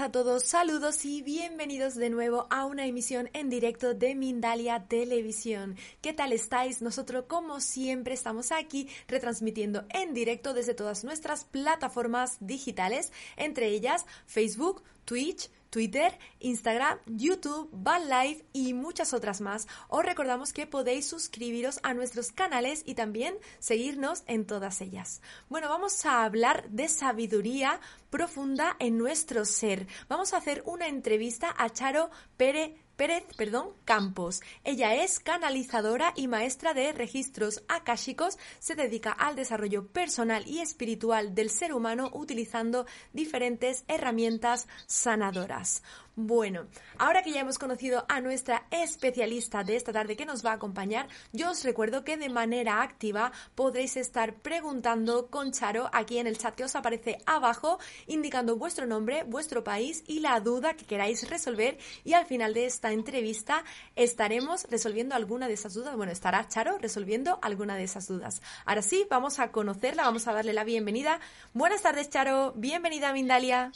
a todos, saludos y bienvenidos de nuevo a una emisión en directo de Mindalia Televisión. ¿Qué tal estáis? Nosotros como siempre estamos aquí retransmitiendo en directo desde todas nuestras plataformas digitales, entre ellas Facebook, Twitch, Twitter, Instagram, YouTube, Van y muchas otras más. Os recordamos que podéis suscribiros a nuestros canales y también seguirnos en todas ellas. Bueno, vamos a hablar de sabiduría profunda en nuestro ser. Vamos a hacer una entrevista a Charo Pérez Pérez, perdón, Campos. Ella es canalizadora y maestra de registros akáshicos. Se dedica al desarrollo personal y espiritual del ser humano utilizando diferentes herramientas sanadoras. Bueno, ahora que ya hemos conocido a nuestra especialista de esta tarde que nos va a acompañar, yo os recuerdo que de manera activa podréis estar preguntando con Charo aquí en el chat que os aparece abajo, indicando vuestro nombre, vuestro país y la duda que queráis resolver. Y al final de esta entrevista estaremos resolviendo alguna de esas dudas. Bueno, estará Charo resolviendo alguna de esas dudas. Ahora sí, vamos a conocerla, vamos a darle la bienvenida. Buenas tardes, Charo. Bienvenida Mindalia.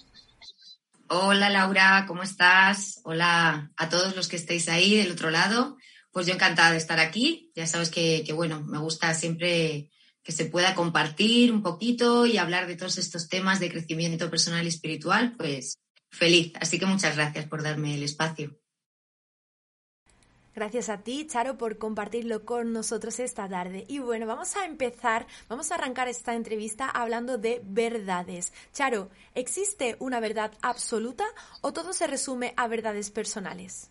Hola Laura, ¿cómo estás? Hola a todos los que estéis ahí del otro lado. Pues yo encantada de estar aquí. Ya sabes que, bueno, me gusta siempre que se pueda compartir un poquito y hablar de todos estos temas de crecimiento personal y espiritual, pues feliz. Así que muchas gracias por darme el espacio. Gracias a ti, Charo, por compartirlo con nosotros esta tarde. Y bueno, vamos a empezar, vamos a arrancar esta entrevista hablando de verdades. Charo, ¿existe una verdad absoluta o todo se resume a verdades personales?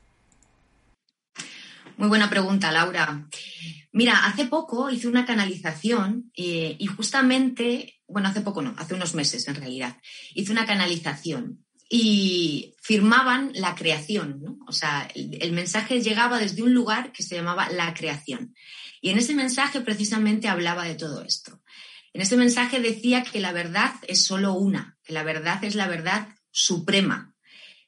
Muy buena pregunta, Laura. Mira, hace poco hice una canalización eh, y justamente, bueno, hace poco no, hace unos meses en realidad, hice una canalización y firmaban la creación, ¿no? O sea, el, mensaje llegaba desde un lugar que se llamaba la creación. Y en ese mensaje precisamente hablaba de todo esto. En ese mensaje decía que la verdad es solo una, que la verdad es la verdad suprema.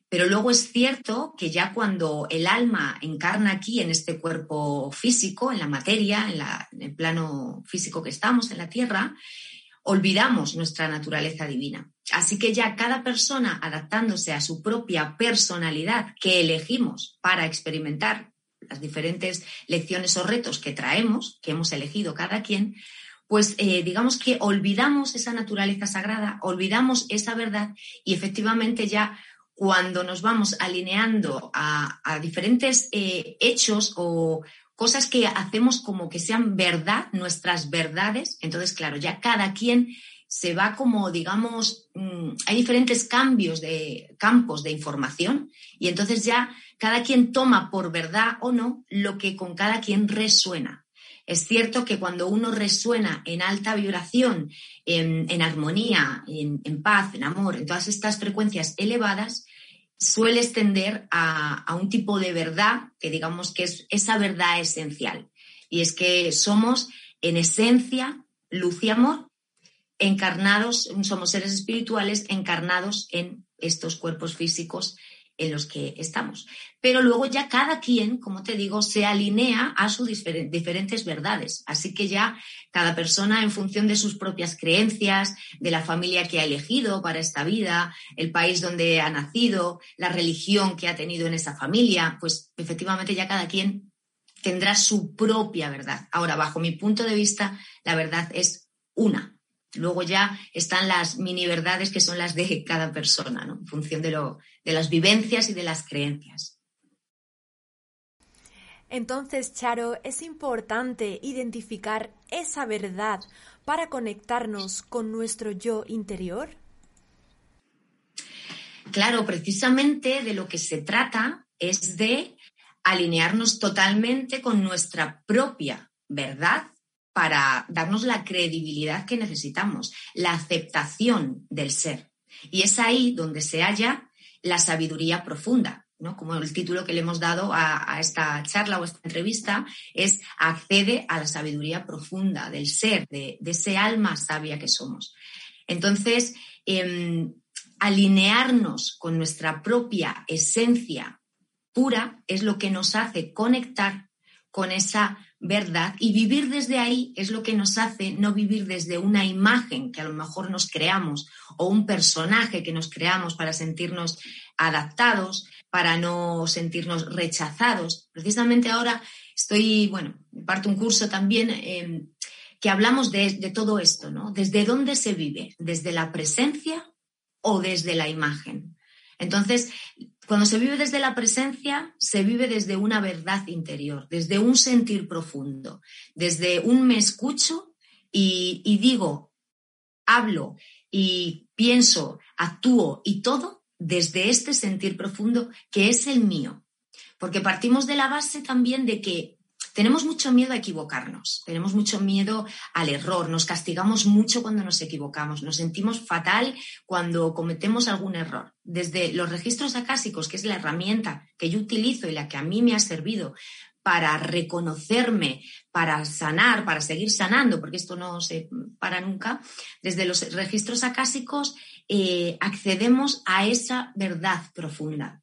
Pero luego es cierto que ya cuando el alma encarna aquí en este cuerpo físico, en la materia, en, en el plano físico que estamos, en la Tierra, olvidamos nuestra naturaleza divina. Así que ya cada persona adaptándose a su propia personalidad que elegimos para experimentar las diferentes lecciones o retos que traemos, que hemos elegido cada quien, pues eh, digamos que olvidamos esa naturaleza sagrada, olvidamos esa verdad y efectivamente ya cuando nos vamos alineando a, diferentes eh, hechos o, cosas que hacemos como que sean verdad, nuestras verdades. Entonces, claro, ya cada quien se va como, digamos, mm, hay diferentes cambios de campos de información y entonces ya cada quien toma por verdad o no lo que con cada quien resuena. Es cierto que cuando uno resuena en alta vibración, en, armonía, en, paz, en amor, en todas estas frecuencias elevadas, suele tender a, un tipo de verdad que digamos que es esa verdad esencial. Y es que somos en esencia luz y amor encarnados, somos seres espirituales encarnados en estos cuerpos físicos en los que estamos. Pero luego ya cada quien, como te digo, se alinea a sus diferentes verdades. Así que ya cada persona, en función de sus propias creencias, de la familia que ha elegido para esta vida, el país donde ha nacido, la religión que ha tenido en esa familia, pues efectivamente ya cada quien tendrá su propia verdad. Ahora, bajo mi punto de vista, la verdad es una, Luego ya están las mini verdades que son las de cada persona, ¿no? en función de, lo, de las vivencias y de las creencias. Entonces, Charo, es importante identificar esa verdad para conectarnos con nuestro yo interior. Claro, precisamente de lo que se trata es de alinearnos totalmente con nuestra propia verdad para darnos la credibilidad que necesitamos, la aceptación del ser. Y es ahí donde se halla la sabiduría profunda, ¿no? Como el título que le hemos dado a, esta charla o esta entrevista es accede a la sabiduría profunda del ser, de, ese alma sabia que somos. Entonces, em, alinearnos con nuestra propia esencia pura es lo que nos hace conectar con esa verdad y vivir desde ahí es lo que nos hace no vivir desde una imagen que a lo mejor nos creamos o un personaje que nos creamos para sentirnos adaptados, para no sentirnos rechazados. Precisamente ahora estoy, bueno, parto un curso también em, que hablamos de, de todo esto, ¿no? ¿Desde dónde se vive? ¿Desde la presencia o desde la imagen? Entonces, cuando se vive desde la presencia, se vive desde una verdad interior, desde un sentir profundo, desde un me escucho y, digo, hablo y pienso, actúo y todo desde este sentir profundo que es el mío. Porque partimos de la base también de que tenemos mucho miedo a equivocarnos, tenemos mucho miedo al error, nos castigamos mucho cuando nos equivocamos, nos sentimos fatal cuando cometemos algún error. Desde los registros acásicos, que es la herramienta que yo utilizo y la que a mí me ha servido para reconocerme, para sanar, para seguir sanando, porque esto no se para nunca, desde los registros acásicos eh, accedemos a esa verdad profunda.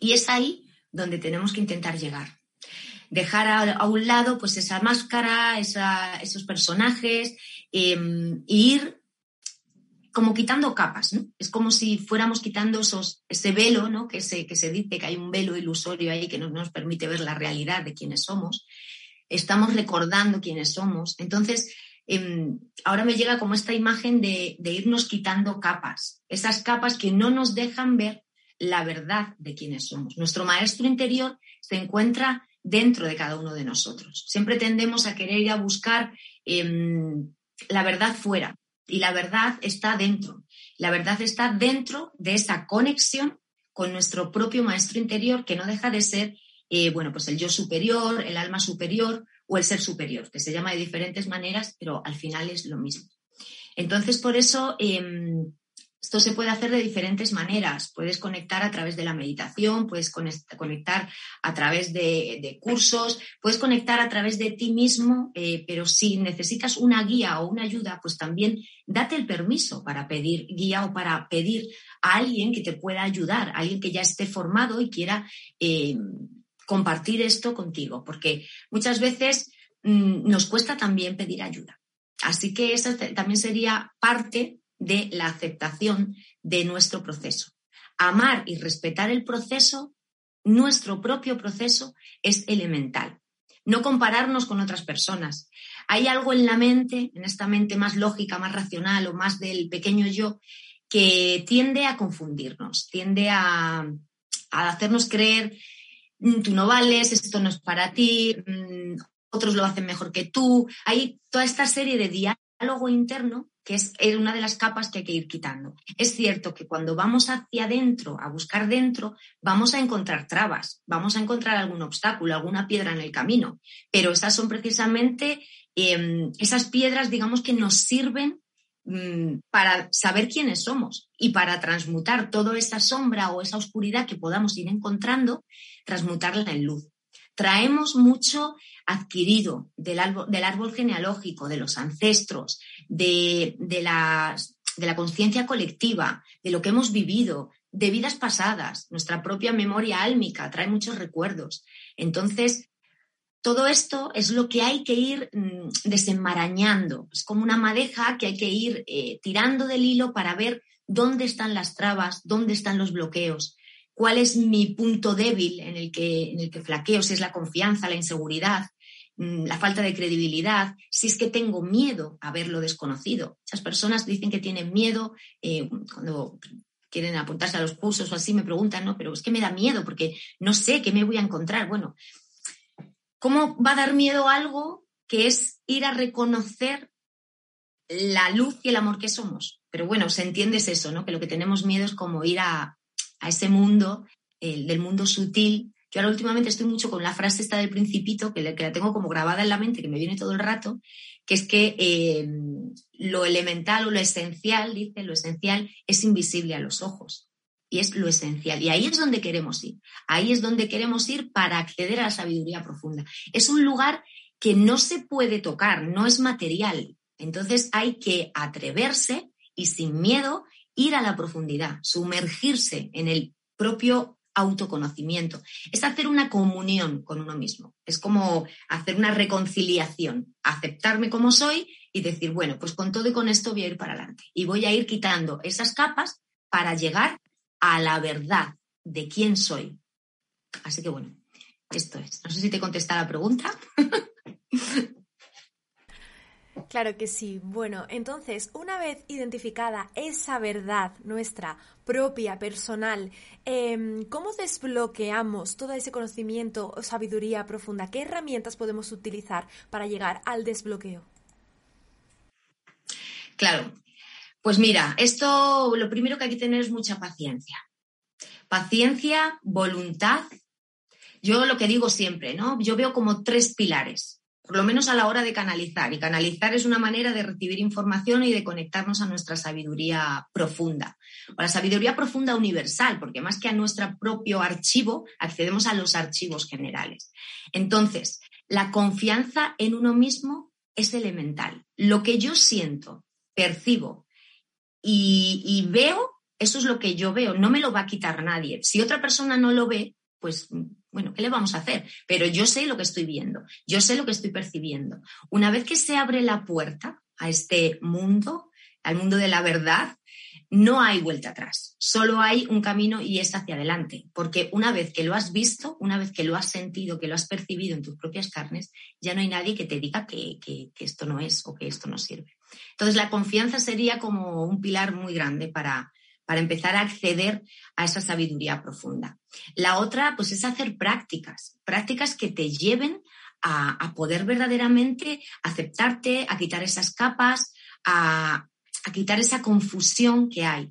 Y es ahí donde tenemos que intentar llegar dejar a, un lado pues esa máscara, esos personajes e ir como quitando capas. Es como si fuéramos quitando esos, ese velo, ¿no? Que se, que se dice que hay un velo ilusorio ahí que no nos permite ver la realidad de quiénes somos. Estamos recordando quiénes somos. Entonces, em, ahora me llega como esta imagen de, de irnos quitando capas, esas capas que no nos dejan ver la verdad de quiénes somos. Nuestro maestro interior se encuentra dentro de cada uno de nosotros. Siempre tendemos a querer ir a buscar em, la verdad fuera y la verdad está dentro. La verdad está dentro de esa conexión con nuestro propio maestro interior que no deja de ser, eh, bueno, pues el yo superior, el alma superior o el ser superior, que se llama de diferentes maneras, pero al final es lo mismo. Entonces, por eso em, esto se puede hacer de diferentes maneras. Puedes conectar a través de la meditación, puedes conectar a través de, cursos, puedes conectar a través de ti mismo, eh, pero si necesitas una guía o una ayuda, pues también date el permiso para pedir guía o para pedir a alguien que te pueda ayudar, alguien que ya esté formado y quiera eh, compartir esto contigo, porque muchas veces mm, nos cuesta también pedir ayuda. Así que esa también sería parte de la aceptación de nuestro proceso. Amar y respetar el proceso, nuestro propio proceso, es elemental. No compararnos con otras personas. Hay algo en la mente, en esta mente más lógica, más racional o más del pequeño yo, que tiende a confundirnos, tiende a, hacernos creer, mm, tú no vales, esto no es para ti, mm, otros lo hacen mejor que tú. Hay toda esta serie de diálogo interno que es una de las capas que hay que ir quitando. Es cierto que cuando vamos hacia adentro, a buscar dentro, vamos a encontrar trabas, vamos a encontrar algún obstáculo, alguna piedra en el camino, pero esas son precisamente em, esas piedras, digamos, que nos sirven mm, para saber quiénes somos y para transmutar toda esa sombra o esa oscuridad que podamos ir encontrando, transmutarla en luz. Traemos mucho adquirido del árbol, genealógico, de los ancestros, de, la, de la conciencia colectiva, de lo que hemos vivido, de vidas pasadas, nuestra propia memoria álmica trae muchos recuerdos. Entonces, todo esto es lo que hay que ir mm, desenmarañando. Es como una madeja que hay que ir eh, tirando del hilo para ver dónde están las trabas, dónde están los bloqueos, cuál es mi punto débil en el que, en el que flaqueo, si es la confianza, la inseguridad, Mm, la falta de credibilidad, si es que tengo miedo a ver lo desconocido. Esas personas dicen que tienen miedo eh, cuando quieren apuntarse a los cursos o así, me preguntan, no, pero es que me da miedo porque no sé qué me voy a encontrar. Bueno, ¿cómo va a dar miedo algo que es ir a reconocer la luz y el amor que somos? Pero bueno, se entiende eso, ¿no? Que lo que tenemos miedo es como ir a, ese mundo, el del mundo sutil, yo ahora últimamente estoy mucho con la frase esta del principito, que, la tengo como grabada en la mente, que me viene todo el rato, que es que eh, lo elemental o lo esencial, dice, lo esencial es invisible a los ojos. Y es lo esencial. Y ahí es donde queremos ir. Ahí es donde queremos ir para acceder a la sabiduría profunda. Es un lugar que no se puede tocar, no es material. Entonces hay que atreverse y sin miedo ir a la profundidad, sumergirse en el propio autoconocimiento, es hacer una comunión con uno mismo, es como hacer una reconciliación, aceptarme como soy y decir, bueno, pues con todo y con esto voy a ir para adelante y voy a ir quitando esas capas para llegar a la verdad de quién soy. Así que bueno, esto es. No sé si te contesta la pregunta. Claro que sí. Bueno, entonces, una vez identificada esa verdad nuestra propia, personal, em, ¿cómo desbloqueamos todo ese conocimiento o sabiduría profunda? ¿Qué herramientas podemos utilizar para llegar al desbloqueo? Claro. Pues mira, esto lo primero que hay que tener es mucha paciencia. Paciencia, voluntad. Yo lo que digo siempre, ¿no? Yo veo como tres pilares por lo menos a la hora de canalizar. Y canalizar es una manera de recibir información y de conectarnos a nuestra sabiduría profunda, o la sabiduría profunda universal, porque más que a nuestro propio archivo, accedemos a los archivos generales. Entonces, la confianza en uno mismo es elemental. Lo que yo siento, percibo y, y veo, eso es lo que yo veo, no me lo va a quitar nadie. Si otra persona no lo ve, pues bueno, ¿qué le vamos a hacer? Pero yo sé lo que estoy viendo, yo sé lo que estoy percibiendo. Una vez que se abre la puerta a este mundo, al mundo de la verdad, no hay vuelta atrás, solo hay un camino y es hacia adelante, porque una vez que lo has visto, una vez que lo has sentido, que lo has percibido en tus propias carnes, ya no hay nadie que te diga que, esto no es o que esto no sirve. Entonces, la confianza sería como un pilar muy grande para, para empezar a acceder a esa sabiduría profunda. La otra, pues, es hacer prácticas, prácticas que te lleven a, poder verdaderamente aceptarte, a quitar esas capas, a, quitar esa confusión que hay.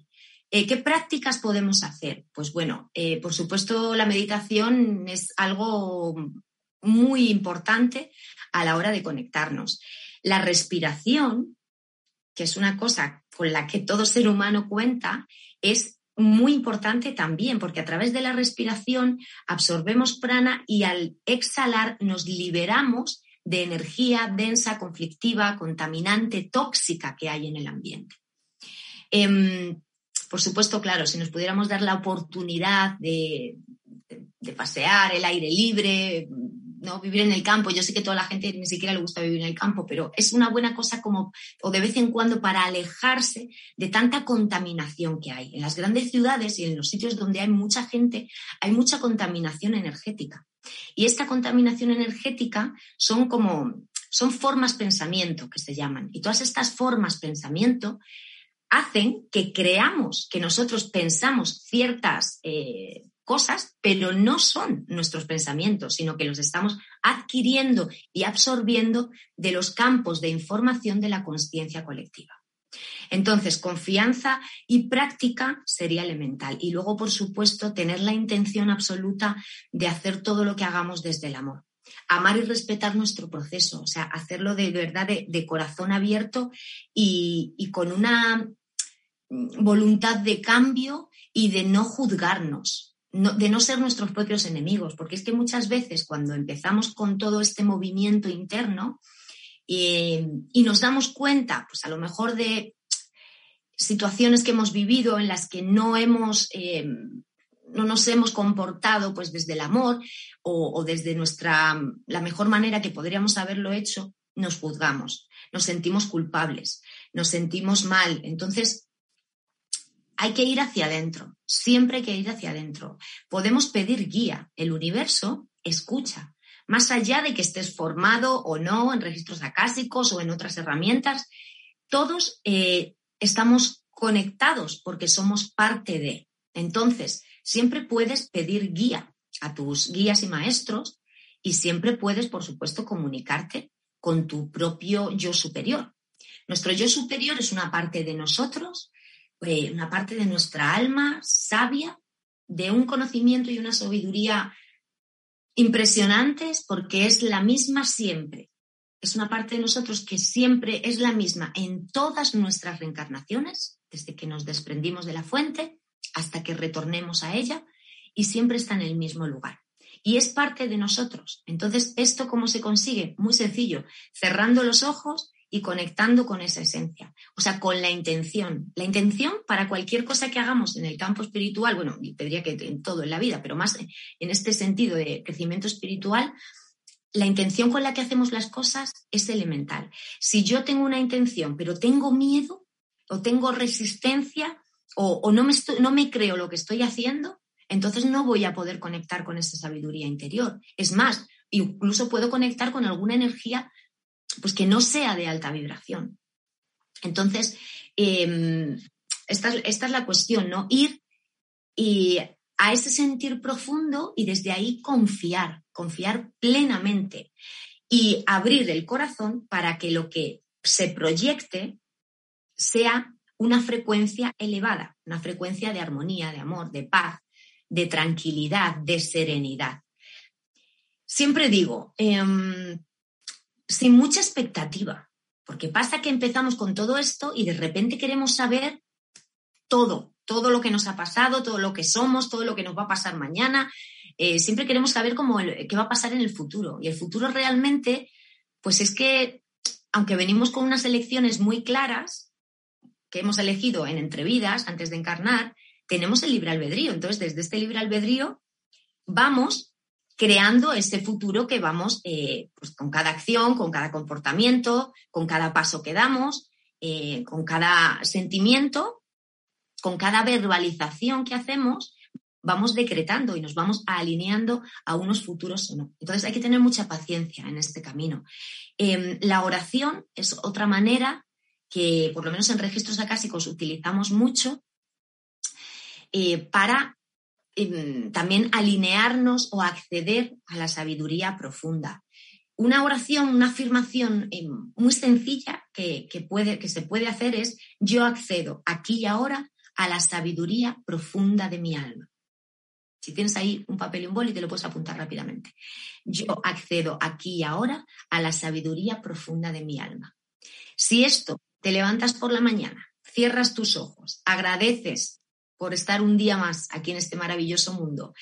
Eh, ¿Qué prácticas podemos hacer? Pues bueno, eh, por supuesto la meditación es algo muy importante a la hora de conectarnos. La respiración, que es una cosa con la que todo ser humano cuenta, es muy importante también, porque a través de la respiración absorbemos prana y al exhalar nos liberamos de energía densa, conflictiva, contaminante, tóxica que hay en el ambiente. Em, por supuesto, claro, si nos pudiéramos dar la oportunidad de, de pasear, el aire libre, ¿no? Vivir en el campo. Yo sé que toda la gente ni siquiera le gusta vivir en el campo, pero es una buena cosa como, o de vez en cuando, para alejarse de tanta contaminación que hay. En las grandes ciudades y en los sitios donde hay mucha gente, hay mucha contaminación energética. Y esta contaminación energética son como, son formas pensamiento que se llaman. Y todas estas formas pensamiento hacen que creamos que nosotros pensamos ciertas eh, cosas, pero no son nuestros pensamientos, sino que los estamos adquiriendo y absorbiendo de los campos de información de la conciencia colectiva. Entonces, confianza y práctica sería elemental. Y luego, por supuesto, tener la intención absoluta de hacer todo lo que hagamos desde el amor. Amar y respetar nuestro proceso, o sea, hacerlo de, verdad de, corazón abierto y, y con una voluntad de cambio y de no juzgarnos, de no ser nuestros propios enemigos, porque es que muchas veces cuando empezamos con todo este movimiento interno eh, y nos damos cuenta, pues a lo mejor de situaciones que hemos vivido en las que no hemos, eh, no nos hemos comportado pues desde el amor o, o desde nuestra, la mejor manera que podríamos haberlo hecho, nos juzgamos, nos sentimos culpables, nos sentimos mal. Entonces, hay que ir hacia adentro, siempre hay que ir hacia adentro. Podemos pedir guía, el universo escucha, más allá de que estés formado o no en registros acásicos o en otras herramientas, todos eh, estamos conectados porque somos parte de. Entonces, siempre puedes pedir guía a tus guías y maestros y siempre puedes, por supuesto, comunicarte con tu propio yo superior. Nuestro yo superior es una parte de nosotros eh, una parte de nuestra alma sabia, de un conocimiento y una sabiduría impresionantes porque es la misma siempre. Es una parte de nosotros que siempre es la misma en todas nuestras reencarnaciones, desde que nos desprendimos de la fuente hasta que retornemos a ella, y siempre está en el mismo lugar. Y es parte de nosotros. Entonces, ¿esto cómo se consigue? Muy sencillo, cerrando los ojos y conectando con esa esencia, o sea, con la intención. La intención para cualquier cosa que hagamos en el campo espiritual, bueno, tendría que en todo en la vida, pero más en este sentido de crecimiento espiritual, la intención con la que hacemos las cosas es elemental. Si yo tengo una intención, pero tengo miedo o tengo resistencia o, no, me no me creo lo que estoy haciendo, entonces no voy a poder conectar con esa sabiduría interior. Es más, incluso puedo conectar con alguna energía pues que no sea de alta vibración. Entonces, em, esta, esta, es la cuestión, ¿no? Ir y a ese sentir profundo y desde ahí confiar, confiar plenamente y abrir el corazón para que lo que se proyecte sea una frecuencia elevada, una frecuencia de armonía, de amor, de paz, de tranquilidad, de serenidad. Siempre digo, em, sin mucha expectativa, porque pasa que empezamos con todo esto y de repente queremos saber todo, todo lo que nos ha pasado, todo lo que somos, todo lo que nos va a pasar mañana. Eh, siempre queremos saber cómo qué va a pasar en el futuro. Y el futuro realmente, pues es que, aunque venimos con unas elecciones muy claras, que hemos elegido en entrevidas antes de encarnar, tenemos el libre albedrío. Entonces, desde este libre albedrío vamos creando ese futuro que vamos eh, pues con cada acción, con cada comportamiento, con cada paso que damos, eh, con cada sentimiento, con cada verbalización que hacemos, vamos decretando y nos vamos alineando a unos futuros o no. Entonces hay que tener mucha paciencia en este camino. Em, la oración es otra manera que, por lo menos en registros acásicos, utilizamos mucho eh, para Em, también alinearnos o acceder a la sabiduría profunda. Una oración, una afirmación em, muy sencilla que, puede, que se puede hacer es yo accedo aquí y ahora a la sabiduría profunda de mi alma. Si tienes ahí un papel y un boli, te lo puedes apuntar rápidamente. Yo accedo aquí y ahora a la sabiduría profunda de mi alma. Si esto te levantas por la mañana, cierras tus ojos, agradeces por estar un día más aquí en este maravilloso mundo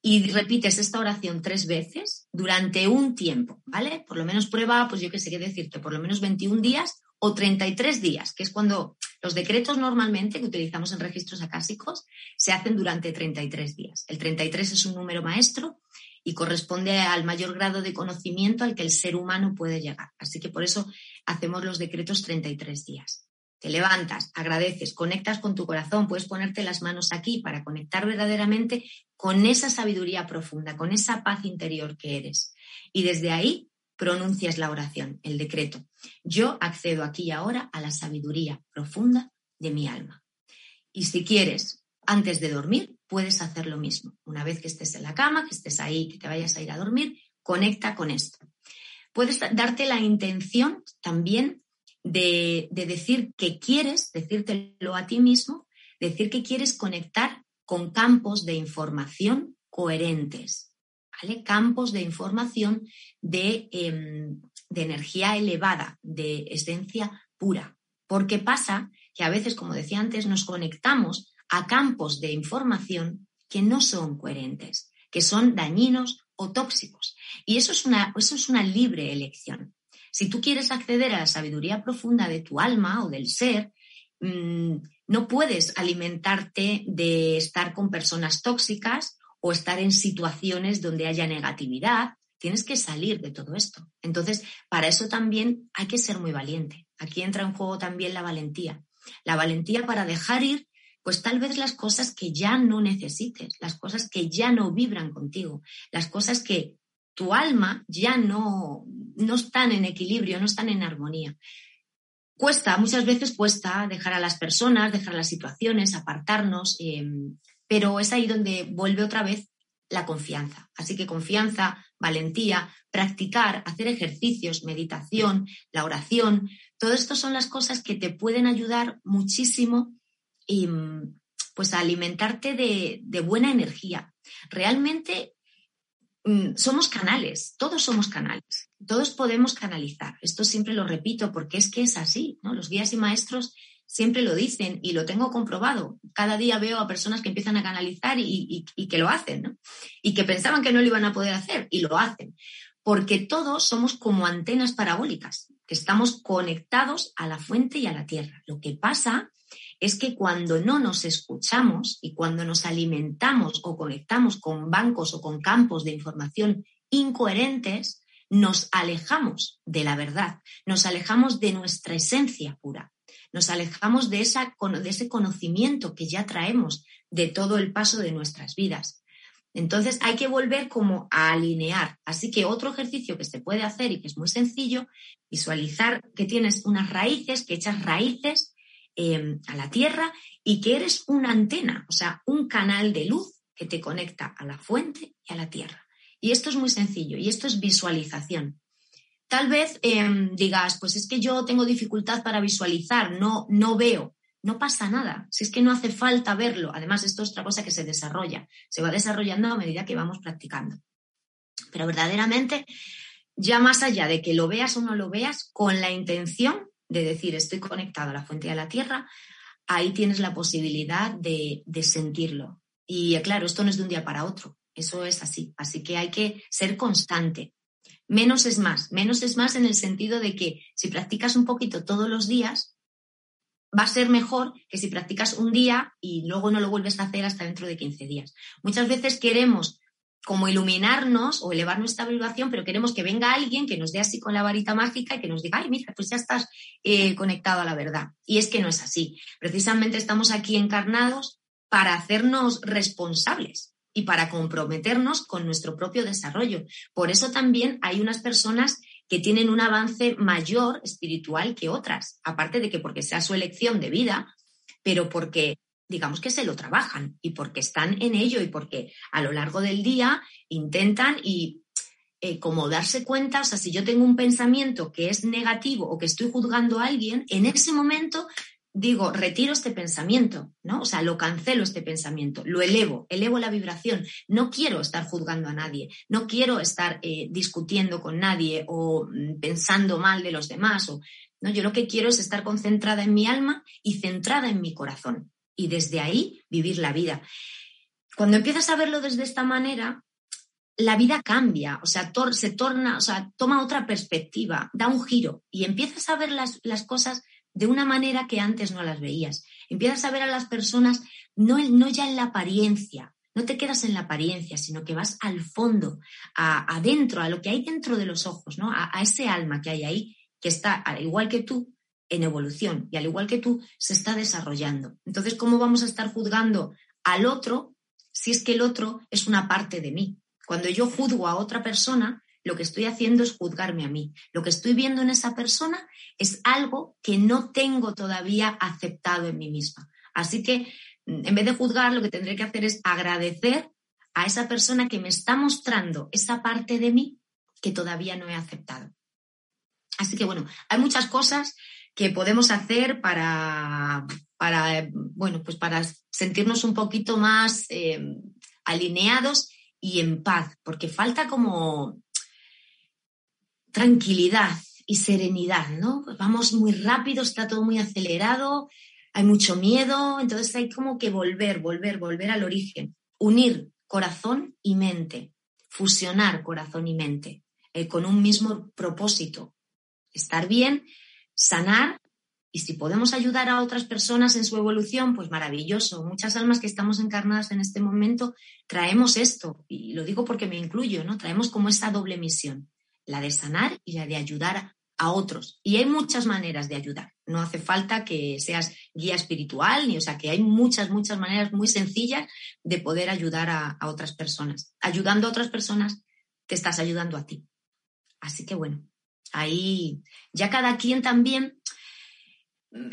y repites esta oración tres veces durante un tiempo, ¿vale? Por lo menos prueba, pues yo qué sé qué decirte, por lo menos 21 días o 33 días, que es cuando los decretos normalmente que utilizamos en registros acásicos se hacen durante 33 días. El 33 es un número maestro y corresponde al mayor grado de conocimiento al que el ser humano puede llegar. Así que por eso hacemos los decretos 33 días te levantas, agradeces, conectas con tu corazón, puedes ponerte las manos aquí para conectar verdaderamente con esa sabiduría profunda, con esa paz interior que eres. Y desde ahí pronuncias la oración, el decreto. Yo accedo aquí y ahora a la sabiduría profunda de mi alma. Y si quieres, antes de dormir, puedes hacer lo mismo. Una vez que estés en la cama, que estés ahí, que te vayas a ir a dormir, conecta con esto. Puedes darte la intención también de, decir que quieres, decírtelo a ti mismo, decir que quieres conectar con campos de información coherentes, ¿vale? Campos de información de, em, de energía elevada, de esencia pura. Porque pasa que a veces, como decía antes, nos conectamos a campos de información que no son coherentes, que son dañinos o tóxicos. Y eso es una, eso es una libre elección. Si tú quieres acceder a la sabiduría profunda de tu alma o del ser, mm, no puedes alimentarte de estar con personas tóxicas o estar en situaciones donde haya negatividad. Tienes que salir de todo esto. Entonces, para eso también hay que ser muy valiente. Aquí entra en juego también la valentía. La valentía para dejar ir, pues tal vez las cosas que ya no necesites, las cosas que ya no vibran contigo, las cosas que tu alma ya no, no están en equilibrio, no están en armonía. Cuesta, muchas veces cuesta dejar a las personas, dejar las situaciones, apartarnos, em, pero es ahí donde vuelve otra vez la confianza. Así que confianza, valentía, practicar, hacer ejercicios, meditación, la oración, todo esto son las cosas que te pueden ayudar muchísimo em, pues a alimentarte de, de buena energía. Realmente somos canales, todos somos canales, todos podemos canalizar. Esto siempre lo repito porque es que es así, ¿no? Los guías y maestros siempre lo dicen y lo tengo comprobado. Cada día veo a personas que empiezan a canalizar y, que lo hacen, ¿no? Y que pensaban que no lo iban a poder hacer y lo hacen. Porque todos somos como antenas parabólicas. que estamos conectados a la fuente y a la tierra. Lo que pasa es que cuando no nos escuchamos y cuando nos alimentamos o conectamos con bancos o con campos de información incoherentes, nos alejamos de la verdad, nos alejamos de nuestra esencia pura, nos alejamos de, esa, de ese conocimiento que ya traemos de todo el paso de nuestras vidas. Entonces hay que volver como a alinear. Así que otro ejercicio que se puede hacer y que es muy sencillo, visualizar que tienes unas raíces, que echas raíces Em, a la Tierra y que eres una antena, o sea, un canal de luz que te conecta a la fuente y a la Tierra. Y esto es muy sencillo y esto es visualización. Tal vez em, digas, pues es que yo tengo dificultad para visualizar, no, no veo. No pasa nada, si es que no hace falta verlo. Además, esto es otra cosa que se desarrolla, se va desarrollando a medida que vamos practicando. Pero verdaderamente, ya más allá de que lo veas o no lo veas, con la intención de decir estoy conectado a la fuente de la tierra, ahí tienes la posibilidad de, sentirlo. Y claro, esto no es de un día para otro, eso es así. Así que hay que ser constante. Menos es más, menos es más en el sentido de que si practicas un poquito todos los días, va a ser mejor que si practicas un día y luego no lo vuelves a hacer hasta dentro de 15 días. Muchas veces queremos como iluminarnos o elevar nuestra vibración, pero queremos que venga alguien que nos dé así con la varita mágica y que nos diga, ay, mira, pues ya estás eh, conectado a la verdad. Y es que no es así. Precisamente estamos aquí encarnados para hacernos responsables y para comprometernos con nuestro propio desarrollo. Por eso también hay unas personas que tienen un avance mayor espiritual que otras, aparte de que porque sea su elección de vida, pero porque digamos que se lo trabajan y porque están en ello y porque a lo largo del día intentan y eh, como darse cuenta, o sea, si yo tengo un pensamiento que es negativo o que estoy juzgando a alguien, en ese momento digo, retiro este pensamiento, ¿no? O sea, lo cancelo este pensamiento, lo elevo, elevo la vibración. No quiero estar juzgando a nadie, no quiero estar eh, discutiendo con nadie o mm, pensando mal de los demás. O, ¿no? Yo lo que quiero es estar concentrada en mi alma y centrada en mi corazón y desde ahí vivir la vida. Cuando empiezas a verlo desde esta manera, la vida cambia, o sea, se torna, o sea, toma otra perspectiva, da un giro y empiezas a ver las, cosas de una manera que antes no las veías. Empiezas a ver a las personas no, no ya en la apariencia, no te quedas en la apariencia, sino que vas al fondo, adentro, a, lo que hay dentro de los ojos, ¿no? A, ese alma que hay ahí, que está, igual que tú, en evolución y al igual que tú, se está desarrollando. Entonces, ¿cómo vamos a estar juzgando al otro si es que el otro es una parte de mí? Cuando yo juzgo a otra persona, lo que estoy haciendo es juzgarme a mí. Lo que estoy viendo en esa persona es algo que no tengo todavía aceptado en mí misma. Así que, en vez de juzgar, lo que tendré que hacer es agradecer a esa persona que me está mostrando esa parte de mí que todavía no he aceptado. Así que bueno, hay muchas cosas que podemos hacer para, para, bueno, pues para sentirnos un poquito más eh, alineados y en paz, porque falta como tranquilidad y serenidad, ¿no? Vamos muy rápido, está todo muy acelerado, hay mucho miedo, entonces hay como que volver, volver, volver al origen, unir corazón y mente, fusionar corazón y mente eh, con un mismo propósito, estar bien sanar y si podemos ayudar a otras personas en su evolución, pues maravilloso. Muchas almas que estamos encarnadas en este momento traemos esto, y lo digo porque me incluyo, ¿no? Traemos como esa doble misión, la de sanar y la de ayudar a otros. Y hay muchas maneras de ayudar. No hace falta que seas guía espiritual, ni o sea que hay muchas, muchas maneras muy sencillas de poder ayudar a, a otras personas. Ayudando a otras personas, te estás ayudando a ti. Así que bueno, Ahí ya cada quien también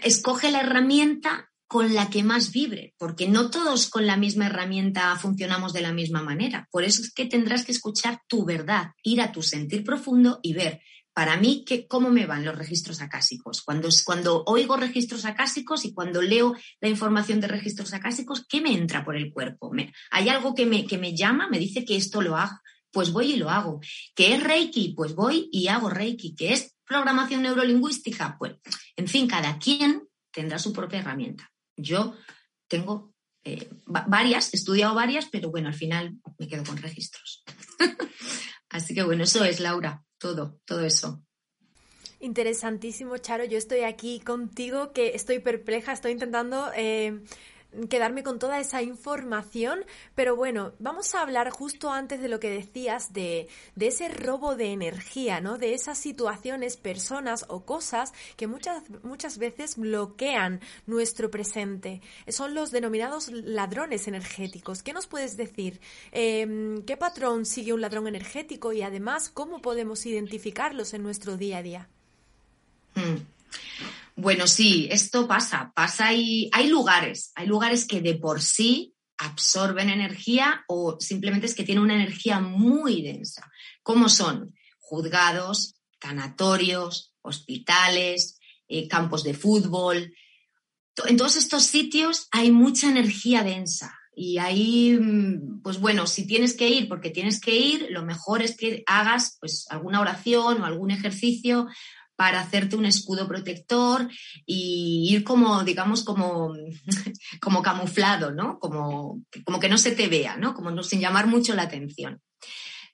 escoge la herramienta con la que más vibre, porque no todos con la misma herramienta funcionamos de la misma manera. Por eso es que tendrás que escuchar tu verdad, ir a tu sentir profundo y ver, para mí, que, cómo me van los registros acásicos. Cuando, cuando oigo registros acásicos y cuando leo la información de registros acásicos, ¿qué me entra por el cuerpo? ¿Hay algo que me, que me llama? ¿Me dice que esto lo hago? Pues voy y lo hago. ¿Que es Reiki? Pues voy y hago Reiki. ¿Que es programación neurolingüística? Pues, en fin, cada quien tendrá su propia herramienta. Yo tengo eh, varias, he estudiado varias, pero bueno, al final me quedo con registros. Así que bueno, eso es, Laura, todo, todo eso. Interesantísimo, Charo. Yo estoy aquí contigo, que estoy perpleja, estoy intentando eh, quedarme con toda esa información, pero bueno, vamos a hablar justo antes de lo que decías de, de, ese robo de energía, ¿no? De esas situaciones, personas o cosas que muchas, muchas veces bloquean nuestro presente. Son los denominados ladrones energéticos. ¿Qué nos puedes decir? Eh, ¿Qué patrón sigue un ladrón energético y además cómo podemos identificarlos en nuestro día a día? Hmm. Bueno, sí, esto pasa, pasa y hay lugares, hay lugares que de por sí absorben energía o simplemente es que tienen una energía muy densa, como son juzgados, tanatorios, hospitales, eh, campos de fútbol. En todos estos sitios hay mucha energía densa y ahí, mm, pues bueno, si tienes que ir porque tienes que ir, lo mejor es que hagas pues alguna oración o algún ejercicio para hacerte un escudo protector y ir como, digamos, como, como camuflado, ¿no? Como, como que no se te vea, ¿no? Como no, sin llamar mucho la atención.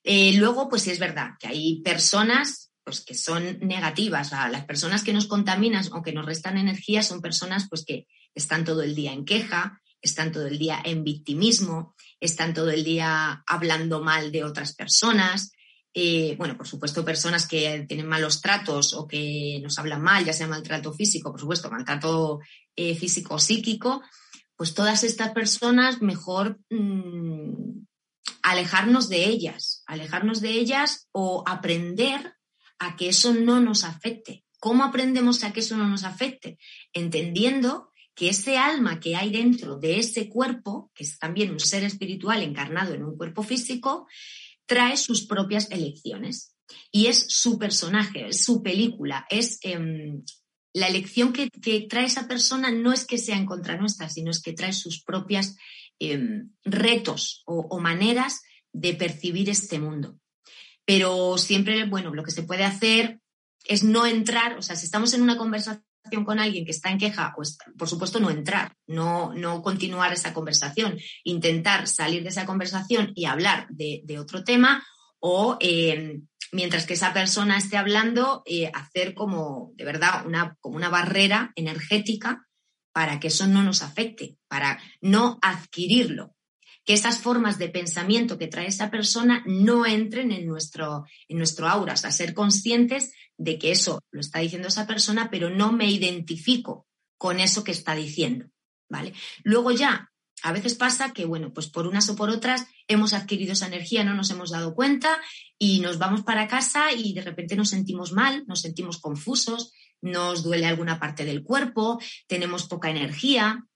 Eh, luego, pues sí es verdad que hay personas pues, que son negativas. Las personas que nos contaminan o que nos restan energía son personas pues, que están todo el día en queja, están todo el día en victimismo, están todo el día hablando mal de otras personas, eh, bueno, por supuesto, personas que tienen malos tratos o que nos hablan mal, ya sea maltrato físico, por supuesto, maltrato eh, físico o psíquico, pues todas estas personas mejor mm, alejarnos de ellas, alejarnos de ellas o aprender a que eso no nos afecte. ¿Cómo aprendemos a que eso no nos afecte? Entendiendo que ese alma que hay dentro de ese cuerpo, que es también un ser espiritual encarnado en un cuerpo físico, trae sus propias elecciones. Y es su personaje, es su película, es em, la elección que, trae esa persona no es que sea en contra nuestra, sino es que trae sus propias em, retos o, o maneras de percibir este mundo. Pero siempre, bueno, lo que se puede hacer es no entrar, o sea, si estamos en una conversación con alguien que está en queja, pues por supuesto no entrar, no, no continuar esa conversación, intentar salir de esa conversación y hablar de, otro tema o eh, mientras que esa persona esté hablando, eh, hacer como de verdad una, como una barrera energética para que eso no nos afecte, para no adquirirlo, que esas formas de pensamiento que trae esa persona no entren en nuestro, en nuestro aura, o sea, ser conscientes de que eso lo está diciendo esa persona, pero no me identifico con eso que está diciendo, ¿vale? Luego ya, a veces pasa que, bueno, pues por unas o por otras hemos adquirido esa energía, no nos hemos dado cuenta y nos vamos para casa y de repente nos sentimos mal, nos sentimos confusos, nos duele alguna parte del cuerpo, tenemos poca energía,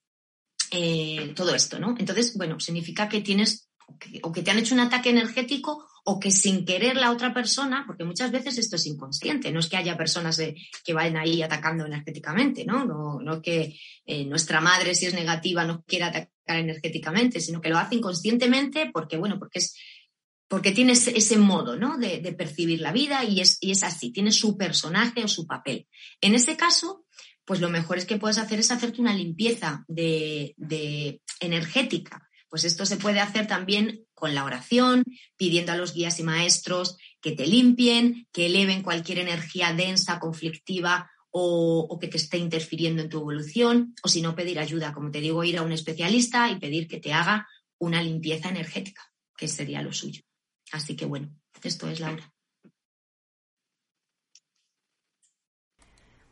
eh, todo esto, ¿no? Entonces, bueno, significa que tienes o que te han hecho un ataque energético o que sin querer la otra persona, porque muchas veces esto es inconsciente, no es que haya personas que vayan ahí atacando energéticamente, ¿no? No, no que eh, nuestra madre, si es negativa, no quiera atacar energéticamente, sino que lo hace inconscientemente porque, bueno, porque es porque tiene ese, modo ¿no? de, percibir la vida y es, y es así, tiene su personaje o su papel. En ese caso, pues lo mejor es que puedes hacer es hacerte una limpieza de, de energética pues esto se puede hacer también con la oración, pidiendo a los guías y maestros que te limpien, que eleven cualquier energía densa, conflictiva o, que te esté interfiriendo en tu evolución, o si no, pedir ayuda, como te digo, ir a un especialista y pedir que te haga una limpieza energética, que sería lo suyo. Así que bueno, esto es Laura.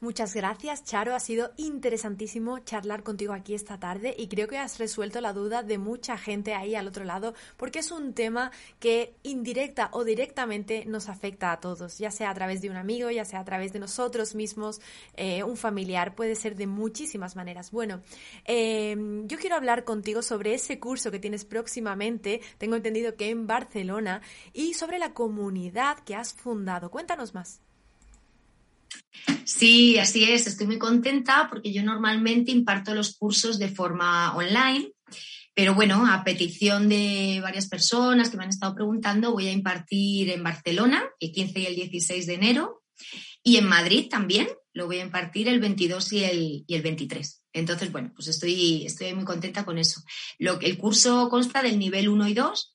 Muchas gracias, Charo. Ha sido interesantísimo charlar contigo aquí esta tarde y creo que has resuelto la duda de mucha gente ahí al otro lado porque es un tema que indirecta o directamente nos afecta a todos, ya sea a través de un amigo, ya sea a través de nosotros mismos, eh, un familiar, puede ser de muchísimas maneras. Bueno, em, yo quiero hablar contigo sobre ese curso que tienes próximamente, tengo entendido que en Barcelona, y sobre la comunidad que has fundado. Cuéntanos más. Sí, así es. Estoy muy contenta porque yo normalmente imparto los cursos de forma online, pero bueno, a petición de varias personas que me han estado preguntando, voy a impartir en Barcelona el 15 y el 16 de enero y en Madrid también lo voy a impartir el 22 y el, y el 23. Entonces, bueno, pues estoy, estoy muy contenta con eso. Lo, el curso consta del nivel 1 y 2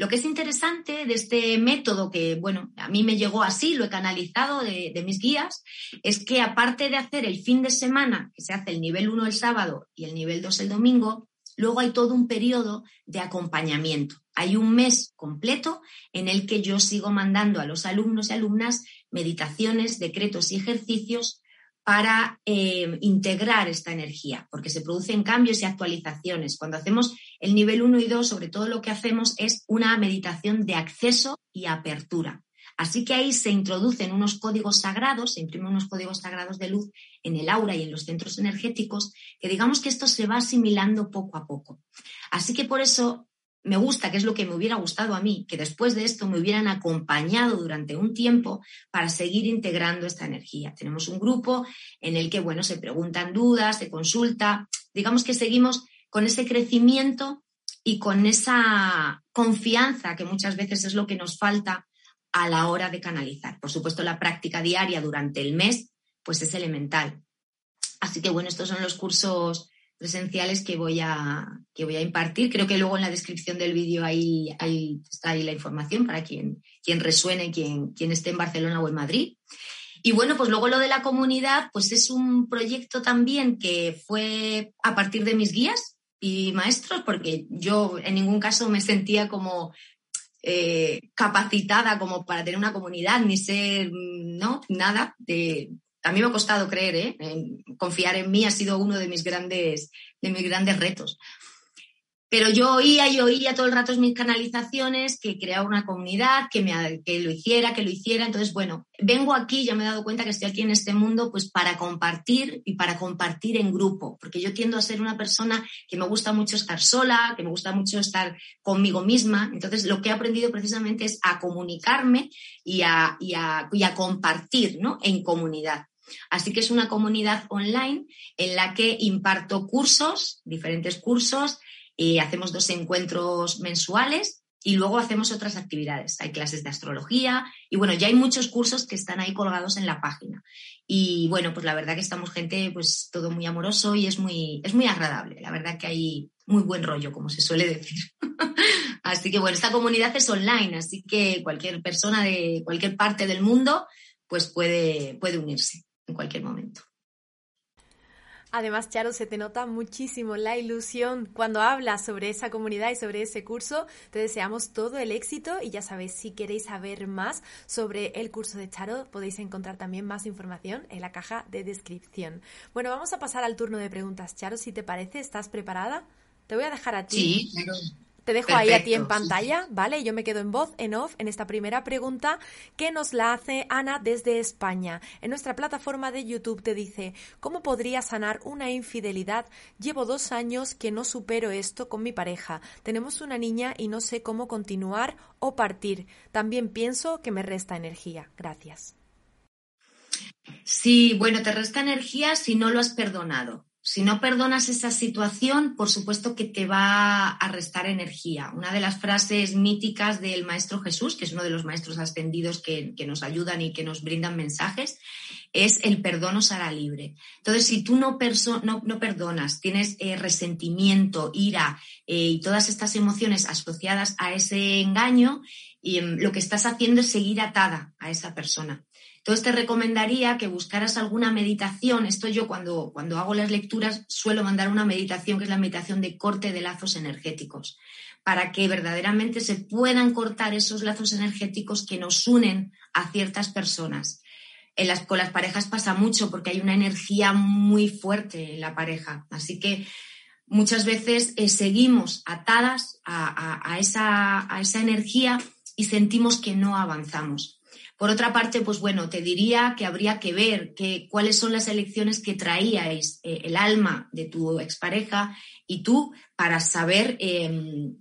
Lo que es interesante de este método, que bueno, a mí me llegó así, lo he canalizado de, de mis guías, es que aparte de hacer el fin de semana, que se hace el nivel 1 el sábado y el nivel 2 el domingo, luego hay todo un periodo de acompañamiento. Hay un mes completo en el que yo sigo mandando a los alumnos y alumnas meditaciones, decretos y ejercicios para eh, integrar esta energía, porque se producen cambios y actualizaciones. Cuando hacemos el nivel 1 y 2, sobre todo lo que hacemos es una meditación de acceso y apertura. Así que ahí se introducen unos códigos sagrados, se imprimen unos códigos sagrados de luz en el aura y en los centros energéticos, que digamos que esto se va asimilando poco a poco. Así que por eso me gusta, que es lo que me hubiera gustado a mí, que después de esto me hubieran acompañado durante un tiempo para seguir integrando esta energía. Tenemos un grupo en el que, bueno, se preguntan dudas, se consulta, digamos que seguimos con ese crecimiento y con esa confianza que muchas veces es lo que nos falta a la hora de canalizar. Por supuesto, la práctica diaria durante el mes, pues es elemental. Así que, bueno, estos son los cursos presenciales que voy a, que voy a impartir. Creo que luego en la descripción del vídeo ahí, ahí, está ahí la información para quien, quien resuene, quien, quien esté en Barcelona o en Madrid. Y bueno, pues luego lo de la comunidad, pues es un proyecto también que fue a partir de mis guías y maestros, porque yo en ningún caso me sentía como eh, capacitada como para tener una comunidad, ni ser, no, nada de, a mí me ha costado creer, ¿eh? confiar en mí ha sido uno de mis grandes, de mis grandes retos. Pero yo oía y oía todo el rato mis canalizaciones, que creaba una comunidad, que, me, que lo hiciera, que lo hiciera. Entonces, bueno, vengo aquí, ya me he dado cuenta que estoy aquí en este mundo, pues para compartir y para compartir en grupo, porque yo tiendo a ser una persona que me gusta mucho estar sola, que me gusta mucho estar conmigo misma. Entonces, lo que he aprendido precisamente es a comunicarme y a, y a, compartir ¿no? en comunidad. Así que es una comunidad online en la que imparto cursos, diferentes cursos, y hacemos dos encuentros mensuales y luego hacemos otras actividades. Hay clases de astrología y bueno, ya hay muchos cursos que están ahí colgados en la página. Y bueno, pues la verdad que estamos gente, pues todo muy amoroso y es muy, es muy agradable. La verdad que hay muy buen rollo, como se suele decir. así que bueno, esta comunidad es online, así que cualquier persona de cualquier parte del mundo, pues puede, puede unirse en cualquier momento. Además, Charo, se te nota muchísimo la ilusión cuando hablas sobre esa comunidad y sobre ese curso. Te deseamos todo el éxito y ya sabéis, si queréis saber más sobre el curso de Charo, podéis encontrar también más información en la caja de descripción. Bueno, vamos a pasar al turno de preguntas. Charo, si te parece, ¿estás preparada? Te voy a dejar a ti. Sí, te dejo ahí a ti en pantalla, ¿vale? Yo me quedo en voz, en off, en esta primera pregunta que nos la hace Ana desde España. En nuestra plataforma de YouTube te dice, ¿cómo podría sanar una infidelidad? Llevo dos años que no supero esto con mi pareja. Tenemos una niña y no sé cómo continuar o partir. También pienso que me resta energía. Gracias. Sí, bueno, te resta energía si no lo has perdonado. Si no perdonas esa situación, por supuesto que te va a restar energía. Una de las frases míticas del Maestro Jesús, que es uno de los maestros ascendidos que, nos ayudan y que nos brindan mensajes, es el perdón os hará libre. Entonces, si tú no, no, perdonas, tienes eh, resentimiento, ira eh, y todas estas emociones asociadas a ese engaño, y, em, lo que estás haciendo es seguir atada a esa persona. Entonces te recomendaría que buscaras alguna meditación. Esto yo cuando, cuando hago las lecturas suelo mandar una meditación que es la meditación de corte de lazos energéticos, para que verdaderamente se puedan cortar esos lazos energéticos que nos unen a ciertas personas. En las, con las parejas pasa mucho porque hay una energía muy fuerte en la pareja. Así que muchas veces eh, seguimos atadas a, esa, a esa energía y sentimos que no avanzamos. Por otra parte, pues bueno, te diría que habría que ver cuáles son las elecciones que traíais eh, el alma de tu expareja y tú para saber em,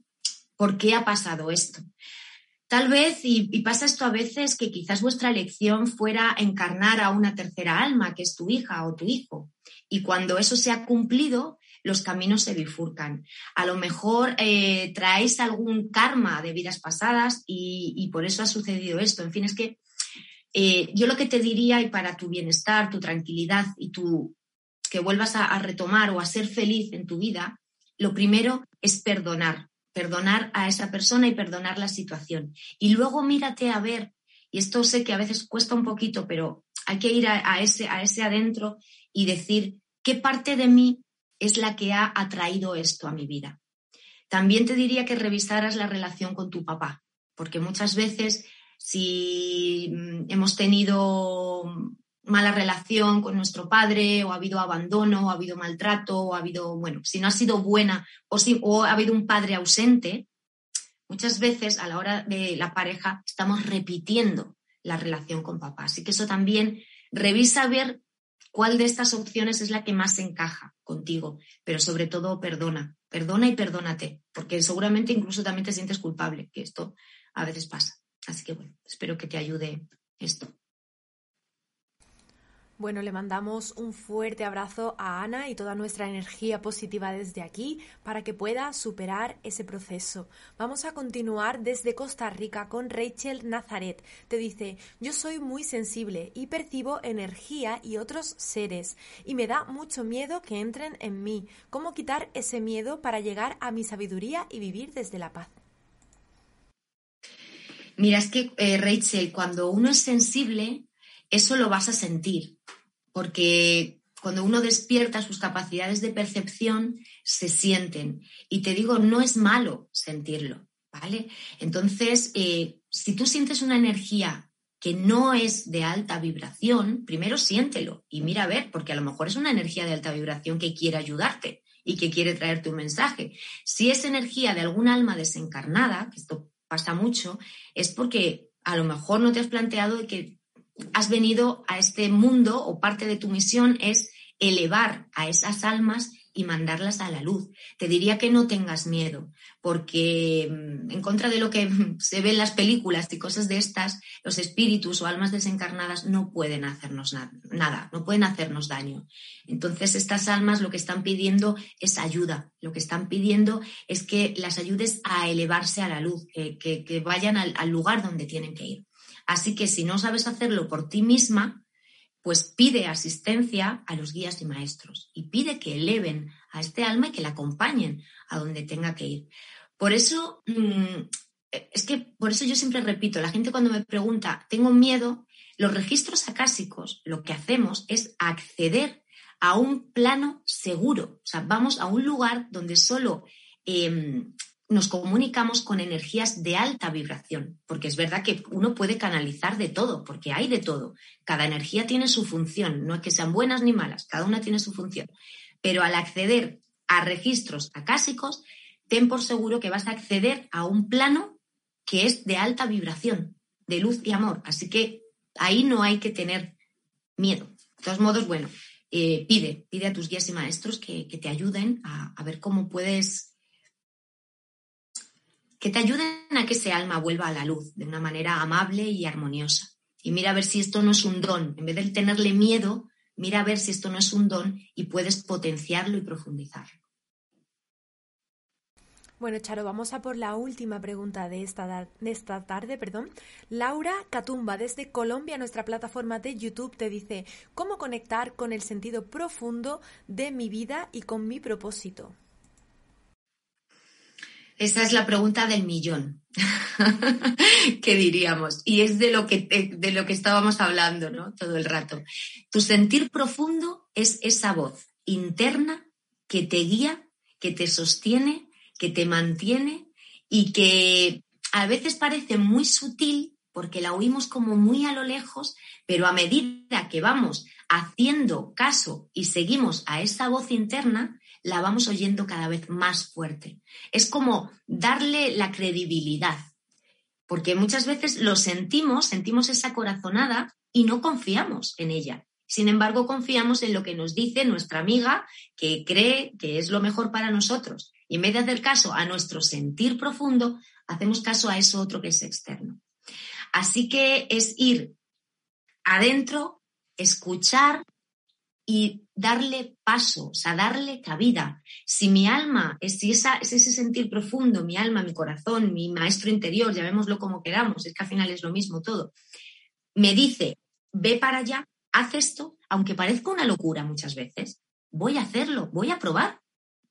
por qué ha pasado esto. Tal vez, y, y, pasa esto a veces, que quizás vuestra elección fuera encarnar a una tercera alma, que es tu hija o tu hijo. Y cuando eso se ha cumplido, los caminos se bifurcan. A lo mejor eh, traéis algún karma de vidas pasadas y, y, por eso ha sucedido esto. En fin, es que eh, yo lo que te diría, y para tu bienestar, tu tranquilidad y tu que vuelvas a, retomar o a ser feliz en tu vida, lo primero es perdonar, perdonar a esa persona y perdonar la situación. Y luego mírate a ver, y esto sé que a veces cuesta un poquito, pero hay que ir a, ese, a ese adentro y decir qué parte de mí es la que ha atraído esto a mi vida. También te diría que revisaras la relación con tu papá, porque muchas veces si mm, hemos tenido mala relación con nuestro padre o ha habido abandono o ha habido maltrato o ha habido, bueno, si no ha sido buena o, si, o ha habido un padre ausente, muchas veces a la hora de la pareja estamos repitiendo la relación con papá. Así que eso también revisa ver cuál de estas opciones es la que más encaja contigo, pero sobre todo perdona, perdona y perdónate, porque seguramente incluso también te sientes culpable, que esto a veces pasa. Así que bueno, espero que te ayude esto. Bueno, le mandamos un fuerte abrazo a Ana y toda nuestra energía positiva desde aquí para que pueda superar ese proceso. Vamos a continuar desde Costa Rica con Rachel Nazaret. Te dice, yo soy muy sensible y percibo energía y otros seres y me da mucho miedo que entren en mí. ¿Cómo quitar ese miedo para llegar a mi sabiduría y vivir desde la paz? Mira, es que eh, Rachel, cuando uno es sensible, eso lo vas a sentir, porque cuando uno despierta sus capacidades de percepción, se sienten. Y te digo, no es malo sentirlo, ¿vale? Entonces, eh, si tú sientes una energía que no es de alta vibración, primero siéntelo y mira a ver, porque a lo mejor es una energía de alta vibración que quiere ayudarte y que quiere traerte un mensaje. Si es energía de algún alma desencarnada, que esto pasa mucho, es porque a lo mejor no te has planteado que has venido a este mundo o parte de tu misión es elevar a esas almas y mandarlas a la luz. Te diría que no tengas miedo, porque mm, en contra de lo que se ve en las películas y cosas de estas, los espíritus o almas desencarnadas no pueden hacernos nada, no pueden hacernos daño. Entonces, estas almas lo que están pidiendo es ayuda, lo que están pidiendo es que las ayudes a elevarse a la luz, que, vayan al lugar donde tienen que ir. Así que si no sabes hacerlo por ti misma, pues pide asistencia a los guías y maestros y pide que eleven a este alma y que la acompañen a donde tenga que ir. Por eso, mm, es que por eso yo siempre repito, la gente cuando me pregunta, tengo miedo, los registros acásicos lo que hacemos es acceder a un plano seguro. O sea, vamos a un lugar donde solo em, nos comunicamos con energías de alta vibración, porque es verdad que uno puede canalizar de todo, porque hay de todo. Cada energía tiene su función, no es que sean buenas ni malas, cada una tiene su función. Pero al acceder a registros acásicos, ten por seguro que vas a acceder a un plano que es de alta vibración, de luz y amor. Así que ahí no hay que tener miedo. De todos modos, bueno, eh, pide, pide a tus guías y maestros que, te ayuden a ver cómo puedes que te ayuden a que ese alma vuelva a la luz de una manera amable y armoniosa. Y mira a ver si esto no es un don. En vez de tenerle miedo, mira a ver si esto no es un don y puedes potenciarlo y profundizarlo. Bueno, Charo, vamos a por la última pregunta de esta, de esta tarde. Perdón. Laura Catumba, desde Colombia, nuestra plataforma de YouTube, te dice, ¿cómo conectar con el sentido profundo de mi vida y con mi propósito? Esa es la pregunta del millón, ¿qué diríamos? Y es de lo, que, de lo que estábamos hablando ¿no? todo el rato. Tu sentir profundo es esa voz interna que te guía, que te sostiene, que te mantiene y que a veces parece muy sutil porque la oímos como muy a lo lejos, pero a medida que vamos haciendo caso y seguimos a esa voz interna, la vamos oyendo cada vez más fuerte. Es como darle la credibilidad, porque muchas veces lo sentimos, sentimos esa corazonada y no confiamos en ella. Sin embargo, confiamos en lo que nos dice nuestra amiga que cree que es lo mejor para nosotros. Y en vez de hacer caso a nuestro sentir profundo, hacemos caso a eso otro que es externo. Así que es ir adentro, escuchar y darle paso, o sea, darle cabida. Si mi alma, si esa, es ese sentir profundo, mi alma, mi corazón, mi maestro interior, llamémoslo como queramos, es que al final es lo mismo todo, me dice, ve para allá, haz esto, aunque parezca una locura muchas veces, voy a hacerlo, voy a probar,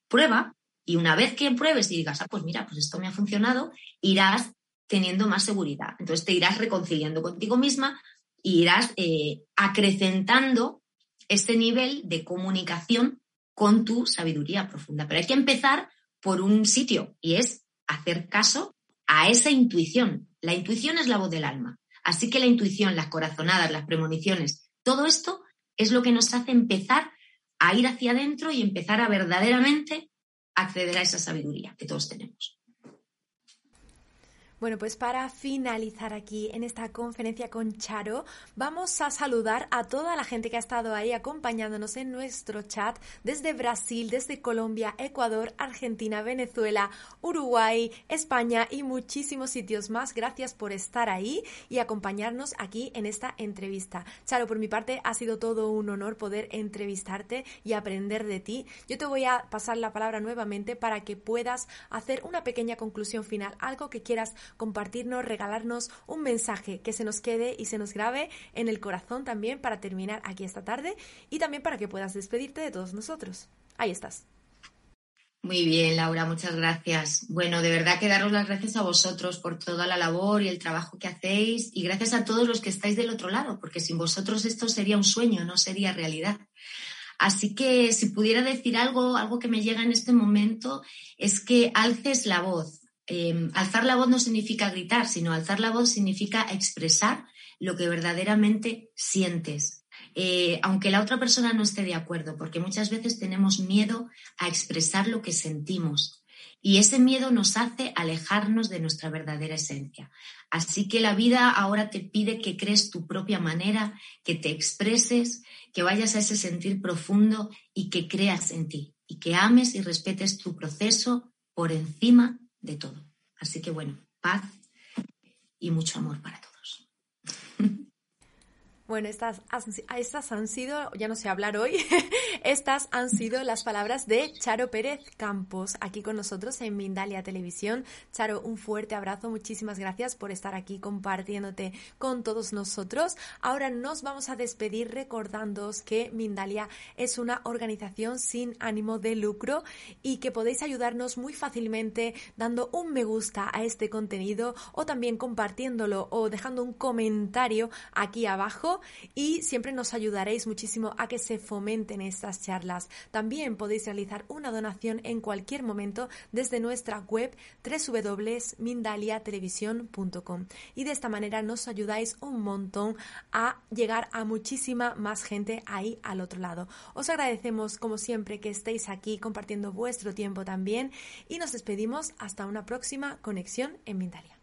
prueba, Y una vez que pruebes y digas, ah, pues mira, pues esto me ha funcionado, irás teniendo más seguridad. Entonces te irás reconciliando contigo misma e irás eh, acrecentando este nivel de comunicación con tu sabiduría profunda. Pero hay que empezar por un sitio y es hacer caso a esa intuición. La intuición es la voz del alma. Así que la intuición, las corazonadas, las premoniciones, todo esto es lo que nos hace empezar a ir hacia adentro y empezar a verdaderamente acceder a esa sabiduría que todos tenemos. Bueno, pues para finalizar aquí en esta conferencia con Charo, vamos a saludar a toda la gente que ha estado ahí acompañándonos en nuestro chat desde Brasil, desde Colombia, Ecuador, Argentina, Venezuela, Uruguay, España y muchísimos sitios más. Gracias por estar ahí y acompañarnos aquí en esta entrevista. Charo, por mi parte ha sido todo un honor poder entrevistarte y aprender de ti. Yo te voy a pasar la palabra nuevamente para que puedas hacer una pequeña conclusión final, algo que quieras compartirnos, regalarnos un mensaje que se nos quede y se nos grabe en el corazón también para terminar aquí esta tarde y también para que puedas despedirte de todos nosotros. Ahí estás. Muy bien, Laura, muchas gracias. Bueno, de verdad que daros las gracias a vosotros por toda la labor y el trabajo que hacéis y gracias a todos los que estáis del otro lado, porque sin vosotros esto sería un sueño, no sería realidad. Así que si pudiera decir algo, algo que me llega en este momento, es que alces la voz, Em, alzar la voz no significa gritar, sino alzar la voz significa expresar lo que verdaderamente sientes. Eh, aunque la otra persona no esté de acuerdo, porque muchas veces tenemos miedo a expresar lo que sentimos y ese miedo nos hace alejarnos de nuestra verdadera esencia. Así que la vida ahora te pide que crees tu propia manera, que te expreses, que vayas a ese sentir profundo y que creas en ti y que ames y respetes tu proceso por encima de todo. Así que bueno, paz y mucho amor para todos. Bueno, estas, estas han sido, ya no sé hablar hoy, estas han sido las palabras de Charo Pérez Campos, aquí con nosotros en Mindalia Televisión. Charo, un fuerte abrazo, muchísimas gracias por estar aquí compartiéndote con todos nosotros. Ahora nos vamos a despedir recordándoos que Mindalia es una organización sin ánimo de lucro y que podéis ayudarnos muy fácilmente dando un me gusta a este contenido o también compartiéndolo o dejando un comentario aquí abajo y siempre nos ayudaréis muchísimo a que se fomenten estas charlas. También podéis realizar una donación en cualquier momento desde nuestra web www.mindaliatelevisión.com y de esta manera nos ayudáis un montón a llegar a muchísima más gente ahí al otro lado. Os agradecemos como siempre que estéis aquí compartiendo vuestro tiempo también y nos despedimos hasta una próxima conexión en Mindalia.